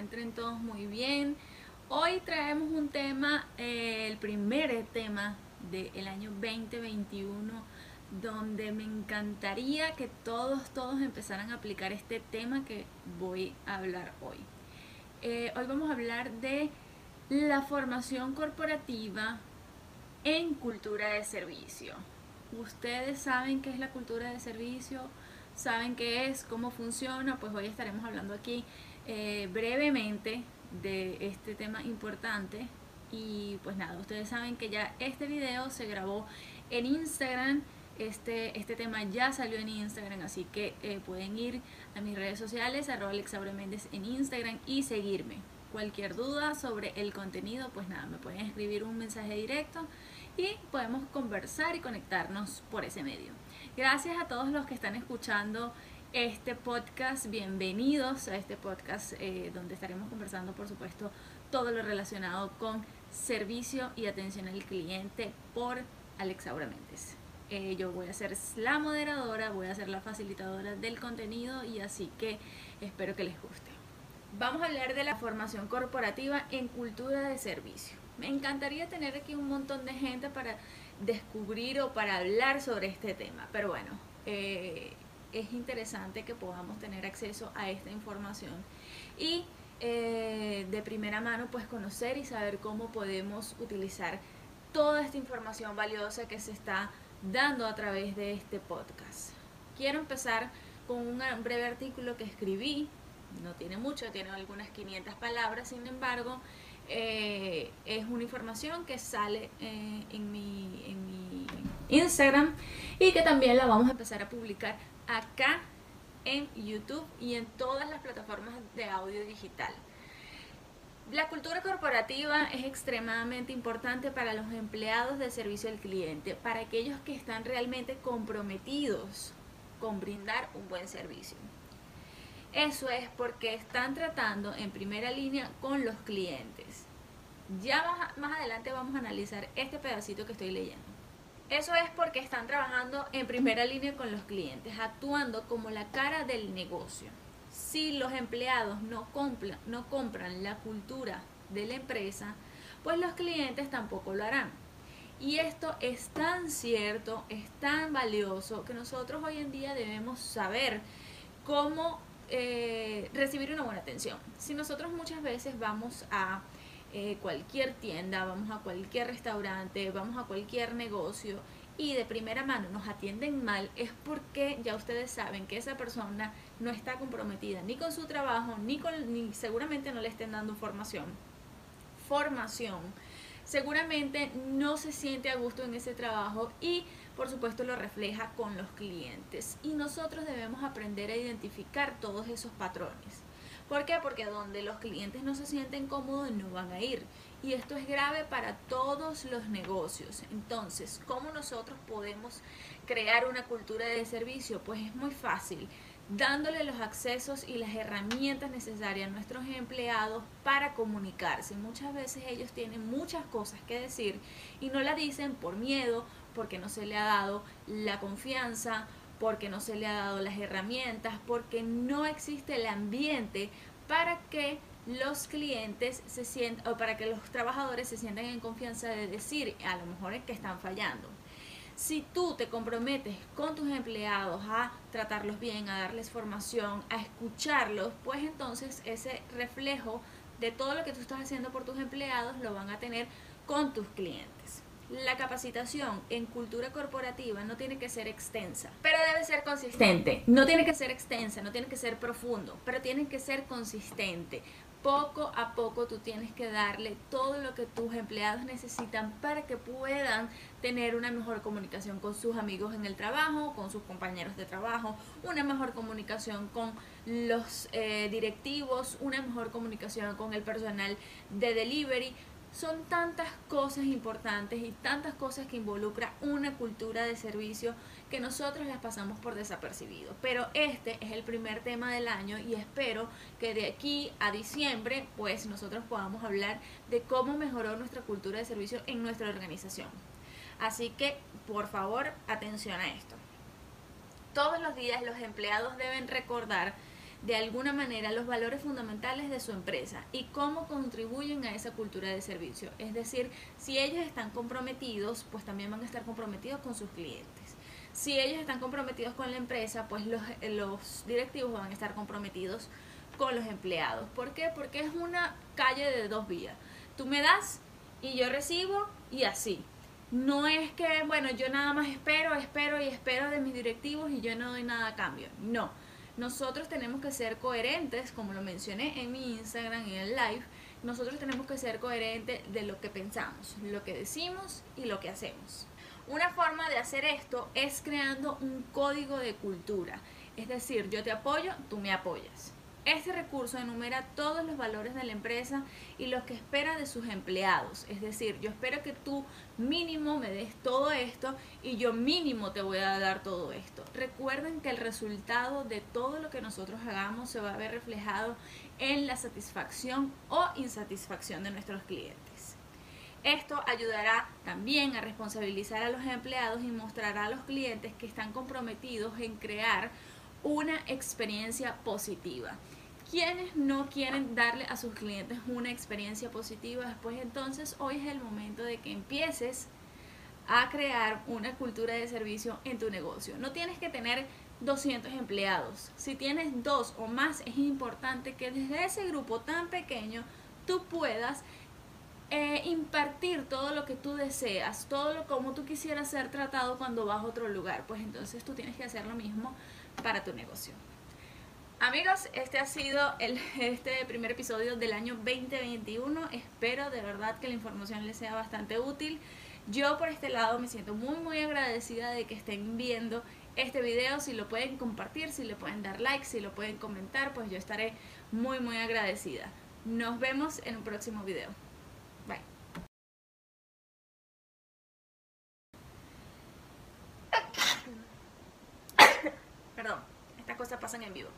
encuentren todos muy bien. Hoy traemos un tema, eh, el primer tema del año 2021, donde me encantaría que todos, todos empezaran a aplicar este tema que voy a hablar hoy. Eh, hoy vamos a hablar de la formación corporativa en cultura de servicio. Ustedes saben qué es la cultura de servicio, saben qué es, cómo funciona, pues hoy estaremos hablando aquí eh, brevemente de este tema importante. Y pues nada, ustedes saben que ya este video se grabó en Instagram. Este, este tema ya salió en Instagram, así que eh, pueden ir a mis redes sociales, arroba Méndez en Instagram y seguirme. Cualquier duda sobre el contenido, pues nada, me pueden escribir un mensaje directo y podemos conversar y conectarnos por ese medio. Gracias a todos los que están escuchando este podcast. Bienvenidos a este podcast eh, donde estaremos conversando, por supuesto, todo lo relacionado con servicio y atención al cliente por Alexa Méndez. Eh, yo voy a ser la moderadora, voy a ser la facilitadora del contenido y así que espero que les guste. Vamos a hablar de la formación corporativa en cultura de servicio. Me encantaría tener aquí un montón de gente para descubrir o para hablar sobre este tema, pero bueno, eh, es interesante que podamos tener acceso a esta información y eh, de primera mano pues conocer y saber cómo podemos utilizar toda esta información valiosa que se está dando a través de este podcast. Quiero empezar con un breve artículo que escribí, no tiene mucho, tiene algunas 500 palabras, sin embargo, eh, es una información que sale eh, en, mi, en mi Instagram y que también la vamos a empezar a publicar acá en YouTube y en todas las plataformas de audio digital. La cultura corporativa es extremadamente importante para los empleados de servicio al cliente, para aquellos que están realmente comprometidos con brindar un buen servicio. Eso es porque están tratando en primera línea con los clientes. Ya más, adelante vamos a analizar este pedacito que estoy leyendo. Eso es porque están trabajando en primera línea con los clientes, actuando como la cara del negocio. Si los empleados no compran, no compran la cultura de la empresa, pues los clientes tampoco lo harán. Y esto es tan cierto, es tan valioso que nosotros hoy en día debemos saber cómo eh, recibir una buena atención. Si nosotros muchas veces vamos a eh, cualquier tienda, vamos a cualquier restaurante, vamos a cualquier negocio y de primera mano nos atienden mal, es porque ya ustedes saben que esa persona no está comprometida ni con su trabajo, ni, con, ni seguramente no le estén dando formación. Formación. Seguramente no se siente a gusto en ese trabajo y por supuesto lo refleja con los clientes. Y nosotros debemos aprender a identificar todos esos patrones. ¿Por qué? Porque donde los clientes no se sienten cómodos no van a ir. Y esto es grave para todos los negocios. Entonces, ¿cómo nosotros podemos crear una cultura de servicio? Pues es muy fácil dándole los accesos y las herramientas necesarias a nuestros empleados para comunicarse. Muchas veces ellos tienen muchas cosas que decir y no la dicen por miedo, porque no se le ha dado la confianza, porque no se le ha dado las herramientas, porque no existe el ambiente para que los clientes se sientan, o para que los trabajadores se sientan en confianza de decir a lo mejor es que están fallando. Si tú te comprometes con tus empleados a tratarlos bien, a darles formación, a escucharlos, pues entonces ese reflejo de todo lo que tú estás haciendo por tus empleados lo van a tener con tus clientes. La capacitación en cultura corporativa no tiene que ser extensa, pero debe ser consistente. No tiene que ser extensa, no tiene que ser profundo, pero tiene que ser consistente. Poco a poco tú tienes que darle todo lo que tus empleados necesitan para que puedan tener una mejor comunicación con sus amigos en el trabajo, con sus compañeros de trabajo, una mejor comunicación con los eh, directivos, una mejor comunicación con el personal de delivery, son tantas cosas importantes y tantas cosas que involucra una cultura de servicio que nosotros las pasamos por desapercibido. Pero este es el primer tema del año y espero que de aquí a diciembre pues nosotros podamos hablar de cómo mejoró nuestra cultura de servicio en nuestra organización. Así que por favor atención a esto. Todos los días los empleados deben recordar de alguna manera los valores fundamentales de su empresa y cómo contribuyen a esa cultura de servicio. Es decir, si ellos están comprometidos, pues también van a estar comprometidos con sus clientes. Si ellos están comprometidos con la empresa, pues los, los directivos van a estar comprometidos con los empleados. ¿Por qué? Porque es una calle de dos vías. Tú me das y yo recibo y así. No es que, bueno, yo nada más espero, espero y espero de mis directivos y yo no doy nada a cambio. No. Nosotros tenemos que ser coherentes, como lo mencioné en mi Instagram y en el live, nosotros tenemos que ser coherentes de lo que pensamos, lo que decimos y lo que hacemos. Una forma de hacer esto es creando un código de cultura. Es decir, yo te apoyo, tú me apoyas. Este recurso enumera todos los valores de la empresa y los que espera de sus empleados. Es decir, yo espero que tú mínimo me des todo esto y yo mínimo te voy a dar todo esto. Recuerden que el resultado de todo lo que nosotros hagamos se va a ver reflejado en la satisfacción o insatisfacción de nuestros clientes. Esto ayudará también a responsabilizar a los empleados y mostrará a los clientes que están comprometidos en crear una experiencia positiva. Quienes no quieren darle a sus clientes una experiencia positiva, pues entonces hoy es el momento de que empieces a crear una cultura de servicio en tu negocio. No tienes que tener 200 empleados. Si tienes dos o más, es importante que desde ese grupo tan pequeño tú puedas eh, impartir todo lo que tú deseas, todo lo como tú quisieras ser tratado cuando vas a otro lugar. Pues entonces tú tienes que hacer lo mismo para tu negocio. Amigos, este ha sido el, este primer episodio del año 2021. Espero de verdad que la información les sea bastante útil. Yo por este lado me siento muy muy agradecida de que estén viendo este video. Si lo pueden compartir, si le pueden dar like, si lo pueden comentar, pues yo estaré muy muy agradecida. Nos vemos en un próximo video. Pasan en vivo.